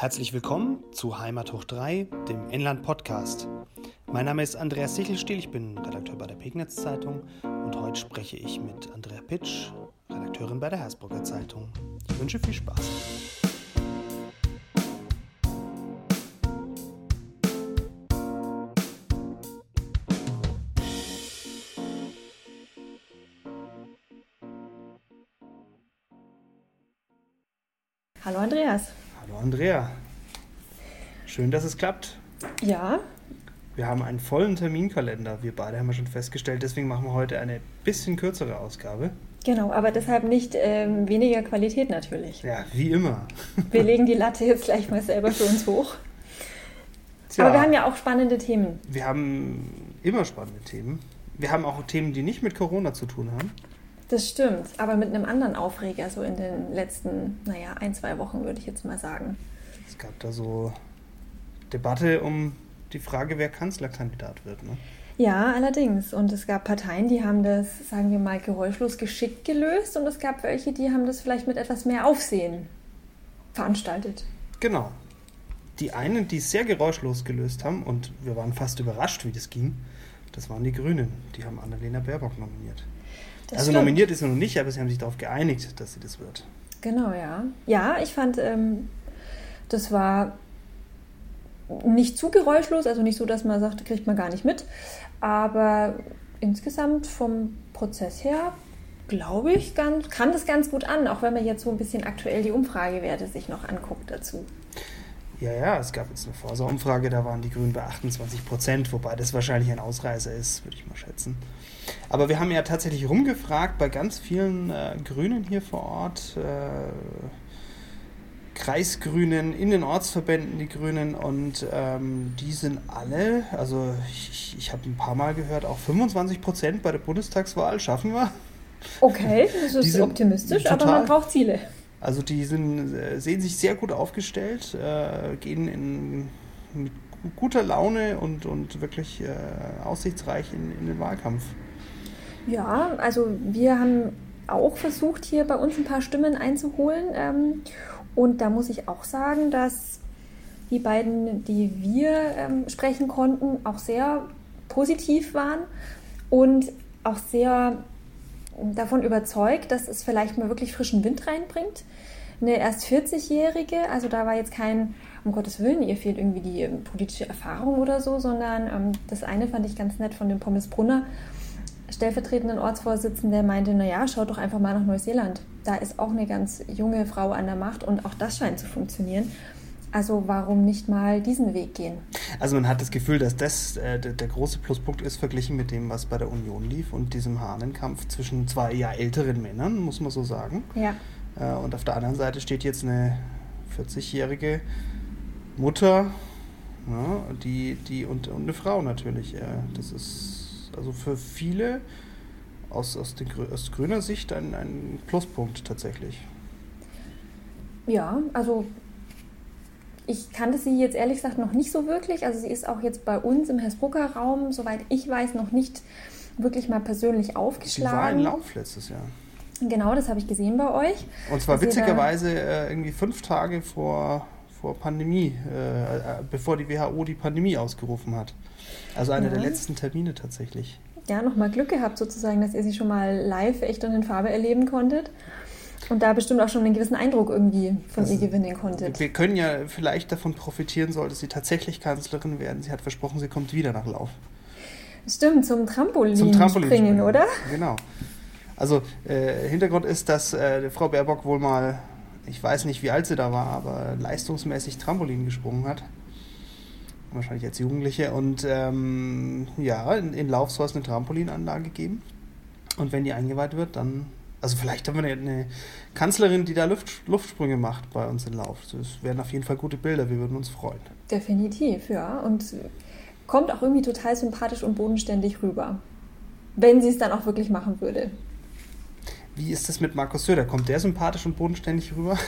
Herzlich willkommen zu Heimat hoch 3, dem Inland Podcast. Mein Name ist Andreas Sichelstiel, ich bin Redakteur bei der Pegnitz Zeitung und heute spreche ich mit Andrea Pitsch, Redakteurin bei der Hersbrucker Zeitung. Ich wünsche viel Spaß. Hallo Andreas. Hallo Andrea. Schön, dass es klappt. Ja. Wir haben einen vollen Terminkalender. Wir beide haben ja schon festgestellt, deswegen machen wir heute eine bisschen kürzere Ausgabe. Genau, aber deshalb nicht ähm, weniger Qualität natürlich. Ja, wie immer. Wir legen die Latte jetzt gleich mal selber für uns hoch. Tja, aber wir haben ja auch spannende Themen. Wir haben immer spannende Themen. Wir haben auch Themen, die nicht mit Corona zu tun haben. Das stimmt, aber mit einem anderen Aufreger, so in den letzten, naja, ein, zwei Wochen würde ich jetzt mal sagen. Es gab da so Debatte um die Frage, wer Kanzlerkandidat wird, ne? Ja, allerdings. Und es gab Parteien, die haben das, sagen wir mal, geräuschlos geschickt gelöst und es gab welche, die haben das vielleicht mit etwas mehr Aufsehen veranstaltet. Genau. Die einen, die es sehr geräuschlos gelöst haben, und wir waren fast überrascht, wie das ging, das waren die Grünen. Die haben Annalena Baerbock nominiert. Das also stimmt. nominiert ist sie noch nicht, aber sie haben sich darauf geeinigt, dass sie das wird. Genau, ja. Ja, ich fand, ähm, das war nicht zu geräuschlos, also nicht so, dass man sagt, kriegt man gar nicht mit. Aber insgesamt vom Prozess her, glaube ich, ganz, kann das ganz gut an, auch wenn man jetzt so ein bisschen aktuell die Umfragewerte sich noch anguckt dazu. Ja, ja, es gab jetzt eine Forsa-Umfrage, da waren die Grünen bei 28 Prozent, wobei das wahrscheinlich ein Ausreißer ist, würde ich mal schätzen. Aber wir haben ja tatsächlich rumgefragt bei ganz vielen äh, Grünen hier vor Ort, äh, Kreisgrünen, in den Ortsverbänden die Grünen und ähm, die sind alle, also ich, ich habe ein paar Mal gehört, auch 25 Prozent bei der Bundestagswahl schaffen wir. Okay, das ist optimistisch, aber man braucht Ziele. Also die sind, äh, sehen sich sehr gut aufgestellt, äh, gehen in, mit guter Laune und, und wirklich äh, aussichtsreich in, in den Wahlkampf. Ja, also wir haben auch versucht, hier bei uns ein paar Stimmen einzuholen. Ähm, und da muss ich auch sagen, dass die beiden, die wir ähm, sprechen konnten, auch sehr positiv waren und auch sehr davon überzeugt, dass es vielleicht mal wirklich frischen Wind reinbringt. Eine erst 40-Jährige, also da war jetzt kein, um Gottes Willen, ihr fehlt irgendwie die ähm, politische Erfahrung oder so, sondern ähm, das eine fand ich ganz nett von dem Pommes Brunner, stellvertretenden Ortsvorsitzenden, der meinte, naja, schaut doch einfach mal nach Neuseeland. Da ist auch eine ganz junge Frau an der Macht und auch das scheint zu funktionieren. Also warum nicht mal diesen Weg gehen? Also man hat das Gefühl, dass das äh, der, der, große Pluspunkt ist, verglichen mit dem, was bei der Union lief und diesem Hahnenkampf zwischen zwei ja älteren Männern, muss man so sagen. Ja. Äh, und auf der anderen Seite steht jetzt eine 40-jährige Mutter, ja, die, die und, und eine Frau natürlich. Äh, das ist also für viele aus, aus, den, aus grüner Sicht ein, ein Pluspunkt tatsächlich. Ja, also ich kannte sie jetzt ehrlich gesagt noch nicht so wirklich. Also sie ist auch jetzt bei uns im Hersbrucker Raum, soweit ich weiß, noch nicht wirklich mal persönlich aufgeschlagen. Sie war in Lauf letztes Jahr. Genau, das habe ich gesehen bei euch. Und zwar witzigerweise äh, irgendwie fünf Tage vor, vor Pandemie, äh, äh bevor die WHO die Pandemie ausgerufen hat. Also einer ja. der letzten Termine tatsächlich. Ja, nochmal Glück gehabt sozusagen, dass ihr sie schon mal live echt und in Farbe erleben konntet. Und da bestimmt auch schon einen gewissen Eindruck irgendwie von also, ihr gewinnen konntet. Wir können ja vielleicht davon profitieren, sollte sie tatsächlich Kanzlerin werden. Sie hat versprochen, sie kommt wieder nach Lauf. Stimmt, zum Trampolin, zum Trampolin springen, oder? Genau. Also äh, Hintergrund ist, dass äh, Frau Baerbock wohl mal, ich weiß nicht, wie alt sie da war, aber leistungsmäßig Trampolin gesprungen hat wahrscheinlich als Jugendliche. Und ähm, ja, in, in Lauf soll es eine Trampolinanlage geben. Und wenn die eingeweiht wird, dann. Also vielleicht haben wir eine, eine Kanzlerin, die da Luft, Luftsprünge macht bei uns in Lauf. Das wären auf jeden Fall gute Bilder, wir würden uns freuen. Definitiv, ja. Und kommt auch irgendwie total sympathisch und bodenständig rüber. Wenn sie es dann auch wirklich machen würde. Wie ist das mit Markus Söder? Kommt der sympathisch und bodenständig rüber?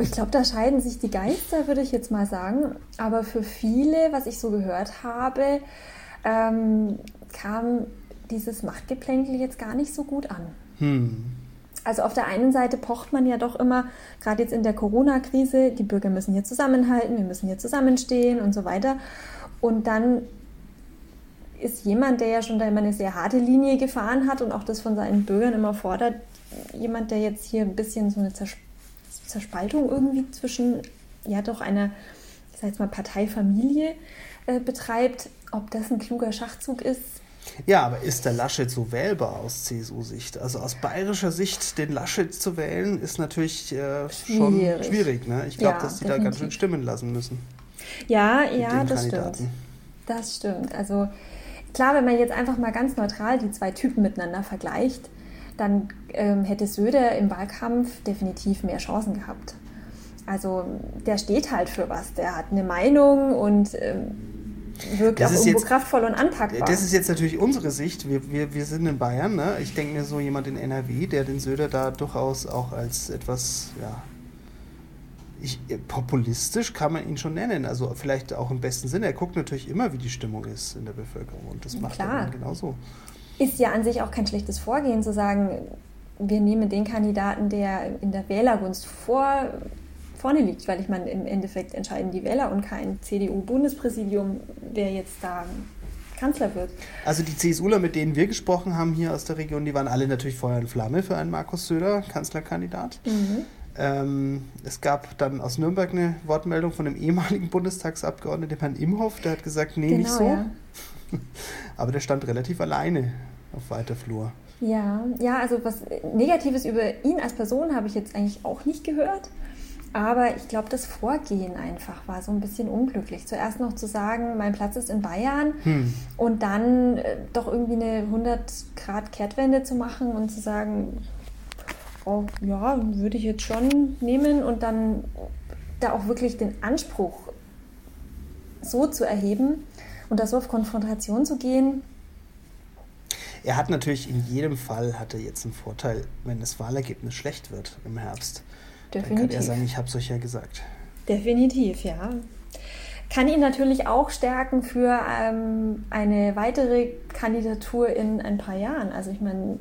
Ich glaube, da scheiden sich die Geister, würde ich jetzt mal sagen. Aber für viele, was ich so gehört habe, ähm, kam dieses Machtgeplänkel jetzt gar nicht so gut an. Hm. Also auf der einen Seite pocht man ja doch immer, gerade jetzt in der Corona-Krise, die Bürger müssen hier zusammenhalten, wir müssen hier zusammenstehen und so weiter. Und dann ist jemand, der ja schon da immer eine sehr harte Linie gefahren hat und auch das von seinen Bürgern immer fordert, jemand, der jetzt hier ein bisschen so eine Zerspaltung irgendwie zwischen, ja doch einer, ich sag jetzt mal, Parteifamilie äh, betreibt, ob das ein kluger Schachzug ist, ja, aber ist der Laschet so wählbar aus CSU-Sicht? Also aus bayerischer Sicht den Laschet zu wählen, ist natürlich äh, schon schwierig. schwierig ne? Ich glaube, ja, dass die definitiv. da ganz schön stimmen lassen müssen. Ja, ja, das stimmt. Das stimmt. Also klar, wenn man jetzt einfach mal ganz neutral die zwei Typen miteinander vergleicht, dann ähm, hätte Söder im Wahlkampf definitiv mehr Chancen gehabt. Also der steht halt für was, der hat eine Meinung und ähm, wirkt das auch irgendwo jetzt, kraftvoll und anpackbar. Das ist jetzt natürlich unsere Sicht. Wir, wir, wir sind in Bayern. Ne? Ich denke mir so jemand in NRW, der den Söder da durchaus auch als etwas, ja, ich, populistisch kann man ihn schon nennen. Also vielleicht auch im besten Sinne. Er guckt natürlich immer, wie die Stimmung ist in der Bevölkerung. Und das macht Klar. er dann genauso. Ist ja an sich auch kein schlechtes Vorgehen zu sagen, wir nehmen den Kandidaten, der in der Wählergunst vor vorne liegt, weil ich meine, im Endeffekt entscheiden die Wähler und kein CDU-Bundespräsidium, wer jetzt da Kanzler wird. Also die CSUler, mit denen wir gesprochen haben hier aus der Region, die waren alle natürlich Feuer und Flamme für einen Markus Söder, Kanzlerkandidat. Mhm. Ähm, es gab dann aus Nürnberg eine Wortmeldung von dem ehemaligen Bundestagsabgeordneten, Herrn Imhoff, der hat gesagt, nee, genau, nicht so. Ja. Aber der stand relativ alleine auf weiter Flur. Ja, ja, also was Negatives über ihn als Person habe ich jetzt eigentlich auch nicht gehört. Aber ich glaube, das Vorgehen einfach war so ein bisschen unglücklich. Zuerst noch zu sagen, mein Platz ist in Bayern hm. und dann äh, doch irgendwie eine 100-Grad-Kehrtwende zu machen und zu sagen, oh ja, würde ich jetzt schon nehmen und dann da auch wirklich den Anspruch so zu erheben und da so auf Konfrontation zu gehen. Er hat natürlich in jedem Fall hatte jetzt einen Vorteil, wenn das Wahlergebnis schlecht wird im Herbst. Definitiv. Dann kann er sagen, ich habe es euch ja gesagt. Definitiv, ja. Kann ihn natürlich auch stärken für ähm, eine weitere Kandidatur in ein paar Jahren. Also ich meine,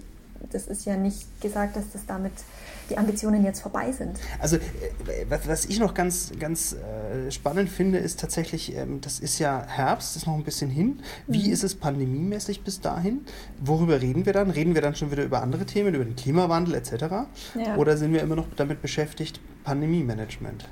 das ist ja nicht gesagt, dass das damit die Ambitionen jetzt vorbei sind. Also äh, was ich noch ganz, ganz äh, spannend finde, ist tatsächlich, ähm, das ist ja Herbst, ist noch ein bisschen hin. Wie mhm. ist es pandemiemäßig bis dahin? Worüber reden wir dann? Reden wir dann schon wieder über andere Themen, über den Klimawandel etc.? Ja. Oder sind wir immer noch damit beschäftigt, Pandemie-Management?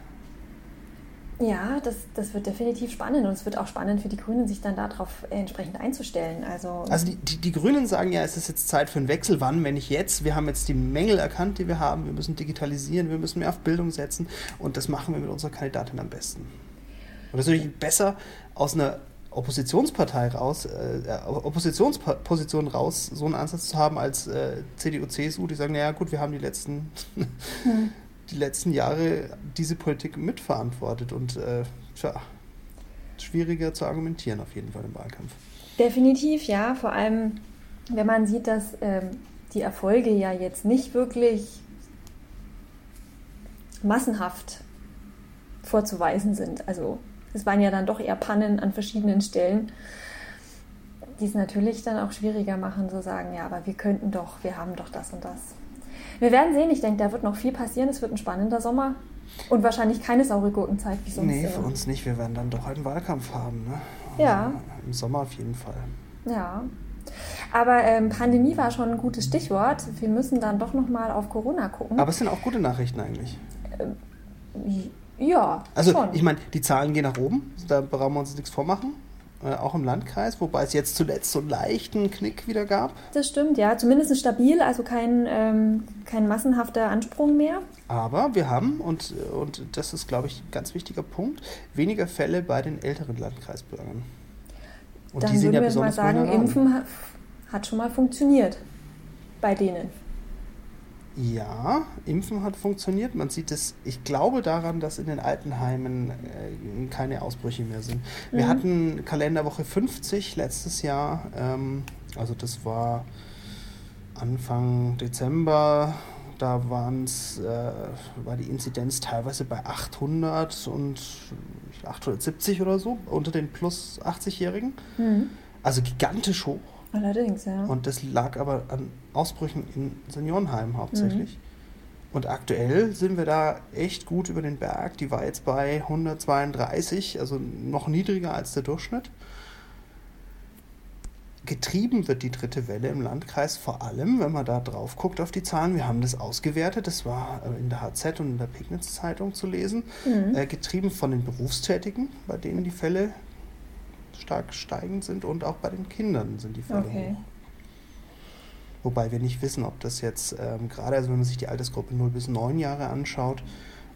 Ja, das, das wird definitiv spannend und es wird auch spannend für die Grünen, sich dann darauf entsprechend einzustellen. Also, also die, die, die, Grünen sagen ja, es ist jetzt Zeit für einen Wechsel. Wann, wenn nicht jetzt? Wir haben jetzt die Mängel erkannt, die wir haben. Wir müssen digitalisieren, wir müssen mehr auf Bildung setzen und das machen wir mit unserer Kandidatin am besten. Und das ist natürlich besser aus einer Oppositionspartei raus, äh, Oppositionsposition raus, so einen Ansatz zu haben als äh, CDU, CSU, die sagen, naja gut, wir haben die letzten hm die letzten Jahre diese Politik mitverantwortet und äh, tja, schwieriger zu argumentieren auf jeden Fall im Wahlkampf. Definitiv, ja. Vor allem, wenn man sieht, dass ähm, die Erfolge ja jetzt nicht wirklich massenhaft vorzuweisen sind. Also es waren ja dann doch eher Pannen an verschiedenen Stellen, die es natürlich dann auch schwieriger machen zu sagen, ja, aber wir könnten doch, wir haben doch das und das. Wir werden sehen. Ich denke, da wird noch viel passieren. Es wird ein spannender Sommer. Und wahrscheinlich keine saure Gurkenzeit wie sonst. Nee, für uns nicht. Wir werden dann doch einen Wahlkampf haben. Ne? Ja. Also Im Sommer auf jeden Fall. Ja. Aber ähm, Pandemie war schon ein gutes Stichwort. Wir müssen dann doch noch mal auf Corona gucken. Aber es sind auch gute Nachrichten eigentlich. Ähm, ja. Also schon. ich meine, die Zahlen gehen nach oben. Da brauchen wir uns nichts vormachen äh, auch im Landkreis, wobei es jetzt zuletzt so einen leichten Knick wieder gab. Das stimmt, ja. Zumindest stabil, also kein, ähm, kein massenhafter Ansprung mehr. Aber wir haben, und, und das ist, glaube ich, ein ganz wichtiger Punkt, weniger Fälle bei den älteren Landkreisbürgern. Und Dann die sind ja wir mal sagen, Impfen hat schon mal funktioniert bei denen. Ja, Impfen hat funktioniert. Man sieht es, ich glaube daran, dass in den Altenheimen äh, keine Ausbrüche mehr sind. Wir mhm. hatten Kalenderwoche 50 letztes Jahr. Ähm, also das war Anfang Dezember. Da waren's, äh, war die Inzidenz teilweise bei 800 und 870 oder so unter den plus 80-Jährigen. Mhm. Also gigantisch hoch. Allerdings, ja. Und das lag aber an Ausbrüchen in Seniorenheimen hauptsächlich. Mhm. Und aktuell sind wir da echt gut über den Berg. Die war jetzt bei 132, also noch niedriger als der Durchschnitt. Getrieben wird die dritte Welle im Landkreis vor allem, wenn man da drauf guckt auf die Zahlen. Wir haben das ausgewertet, das war äh, in der HZ und in der Pegnitz-Zeitung zu lesen. Mhm. Äh, getrieben von den Berufstätigen, bei denen die Fälle stark steigend sind und auch bei den Kindern sind die Fälle okay. hoch. Wobei wir nicht wissen, ob das jetzt ähm, gerade, also wenn man sich die Altersgruppe 0 bis 9 Jahre anschaut,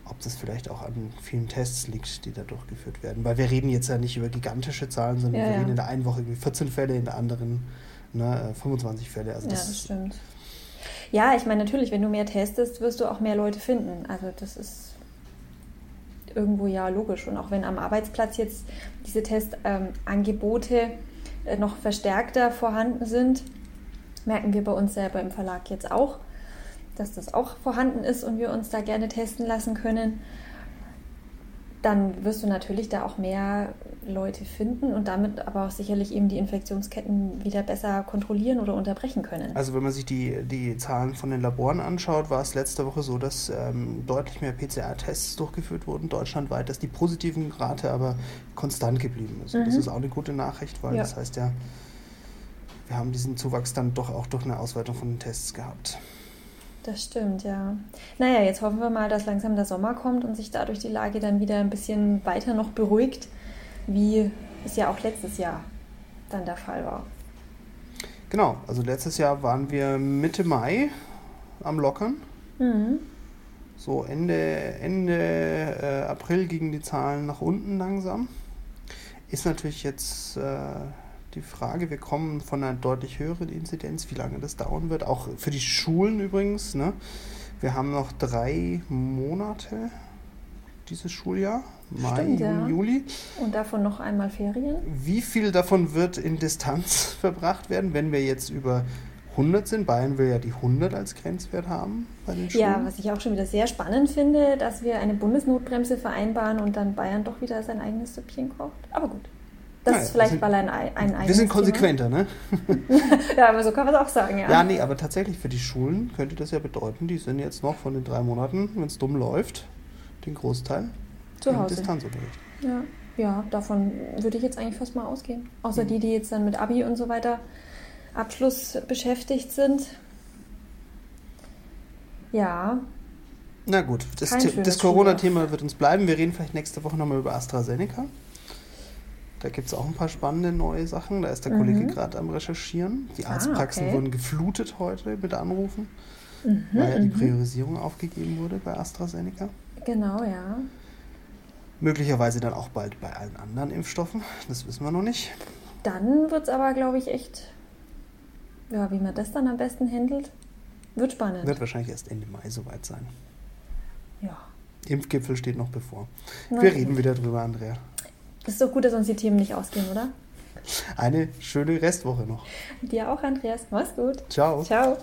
ob das vielleicht auch an vielen Tests liegt, die da durchgeführt werden. Weil wir reden jetzt ja nicht über gigantische Zahlen, sondern ja, wir reden in der einen Woche über 14 Fälle, in der anderen ne, 25 Fälle. Also das ja, das stimmt. Ja, ich meine, natürlich, wenn du mehr testest, wirst du auch mehr Leute finden. Also das ist irgendwo ja logisch. Und auch wenn am Arbeitsplatz jetzt diese Testangebote ähm, äh, noch verstärkter vorhanden sind, merken wir bei uns selber im Verlag jetzt auch, dass das auch vorhanden ist und wir uns da gerne testen lassen können, dann wirst du natürlich da auch mehr Leute finden und damit aber auch sicherlich eben die Infektionsketten wieder besser kontrollieren oder unterbrechen können. Also wenn man sich die, die Zahlen von den Laboren anschaut, war es letzte Woche so, dass ähm, deutlich mehr PCR-Tests durchgeführt wurden, deutschlandweit, dass die positiven Rate aber konstant geblieben ist. Mhm. Das ist auch eine gute Nachricht, weil ja. das heißt ja, wir haben diesen Zuwachs dann doch auch durch eine Ausweitung von den Tests gehabt. Das stimmt, ja. Naja, jetzt hoffen wir mal, dass langsam der Sommer kommt und sich dadurch die Lage dann wieder ein bisschen weiter noch beruhigt, wie es ja auch letztes Jahr dann der Fall war. Genau, also letztes Jahr waren wir Mitte Mai am Lockern. Mhm. So Ende, Ende äh, April gingen die Zahlen nach unten langsam. Ist natürlich jetzt äh, die Frage. Wir kommen von einer deutlich höheren Inzidenz, wie lange das dauern wird. Auch für die Schulen übrigens. Ne? Wir haben noch drei Monate dieses Schuljahr. Mai, Stimmt, Juni, ja. Juli. Und davon noch einmal Ferien. Wie viel davon wird in Distanz verbracht werden, wenn wir jetzt über 100 sind? Bayern will ja die 100 als Grenzwert haben bei den Schulen. Ja, was ich auch schon wieder sehr spannend finde, dass wir eine Bundesnotbremse vereinbaren und dann Bayern doch wieder sein eigenes Süppchen kocht. Aber gut. Das naja, ist vielleicht sind, mal ein, ein Wir sind konsequenter, Thema. ne? ja, aber so kann man es auch sagen, ja. Ja, nee, aber tatsächlich für die Schulen könnte das ja bedeuten, die sind jetzt noch von den drei Monaten, wenn es dumm läuft, den Großteil zu Hause. Distanzunterricht. Ja. ja, davon würde ich jetzt eigentlich fast mal ausgehen. Außer mhm. die, die jetzt dann mit Abi und so weiter Abschluss beschäftigt sind. Ja. Na gut, das, das Corona-Thema wird uns bleiben. Wir reden vielleicht nächste Woche nochmal über AstraZeneca. Da gibt es auch ein paar spannende neue Sachen. Da ist der mhm. Kollege gerade am Recherchieren. Die ah, Arztpraxen ah, okay. wurden geflutet heute mit Anrufen, mhm, weil ja die mhm. Priorisierung aufgegeben wurde bei AstraZeneca. Genau, ja. Möglicherweise dann auch bald bei allen anderen Impfstoffen. Das wissen wir noch nicht. Dann wird es aber, glaube ich, echt, ja, wie man das dann am besten handelt, wird spannend. Wird wahrscheinlich erst Ende Mai soweit sein. Ja. Impfgipfel steht noch bevor. Na, wir reden wieder drüber, Andrea. Ist doch gut, dass uns die Themen nicht ausgehen, oder? Eine schöne Restwoche noch. Dir auch, Andreas. Mach's gut. Ciao. Ciao.